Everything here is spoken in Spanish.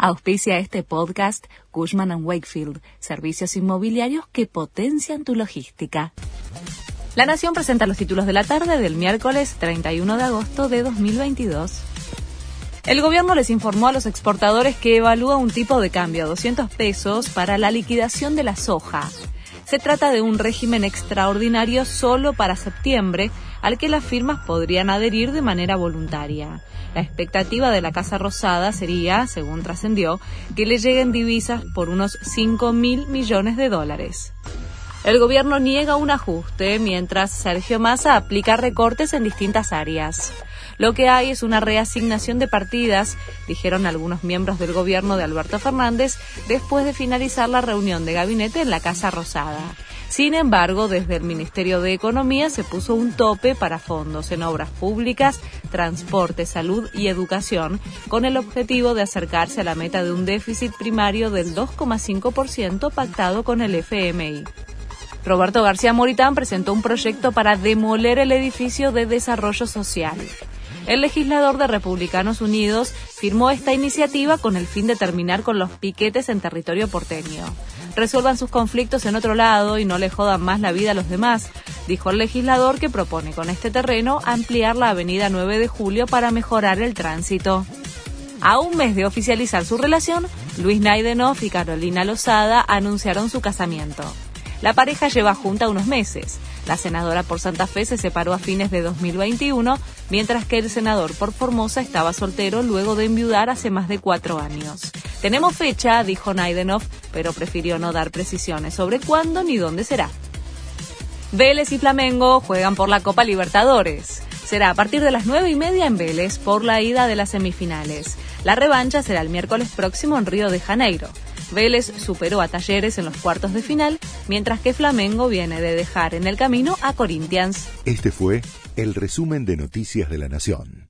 Auspicia este podcast Cushman ⁇ Wakefield, servicios inmobiliarios que potencian tu logística. La Nación presenta los títulos de la tarde del miércoles 31 de agosto de 2022. El gobierno les informó a los exportadores que evalúa un tipo de cambio a 200 pesos para la liquidación de la soja. Se trata de un régimen extraordinario solo para septiembre, al que las firmas podrían adherir de manera voluntaria. La expectativa de la Casa Rosada sería, según trascendió, que le lleguen divisas por unos 5 mil millones de dólares. El gobierno niega un ajuste mientras Sergio Massa aplica recortes en distintas áreas. Lo que hay es una reasignación de partidas, dijeron algunos miembros del gobierno de Alberto Fernández después de finalizar la reunión de gabinete en la Casa Rosada. Sin embargo, desde el Ministerio de Economía se puso un tope para fondos en obras públicas, transporte, salud y educación, con el objetivo de acercarse a la meta de un déficit primario del 2,5% pactado con el FMI. Roberto García Moritán presentó un proyecto para demoler el edificio de desarrollo social. El legislador de Republicanos Unidos firmó esta iniciativa con el fin de terminar con los piquetes en territorio porteño. Resuelvan sus conflictos en otro lado y no le jodan más la vida a los demás, dijo el legislador que propone con este terreno ampliar la avenida 9 de julio para mejorar el tránsito. A un mes de oficializar su relación, Luis Naidenoff y Carolina Lozada anunciaron su casamiento. La pareja lleva junta unos meses. La senadora por Santa Fe se separó a fines de 2021, mientras que el senador por Formosa estaba soltero luego de enviudar hace más de cuatro años. Tenemos fecha, dijo Naidenov, pero prefirió no dar precisiones sobre cuándo ni dónde será. Vélez y Flamengo juegan por la Copa Libertadores. Será a partir de las nueve y media en Vélez por la ida de las semifinales. La revancha será el miércoles próximo en Río de Janeiro. Vélez superó a Talleres en los cuartos de final, mientras que Flamengo viene de dejar en el camino a Corinthians. Este fue el resumen de Noticias de la Nación.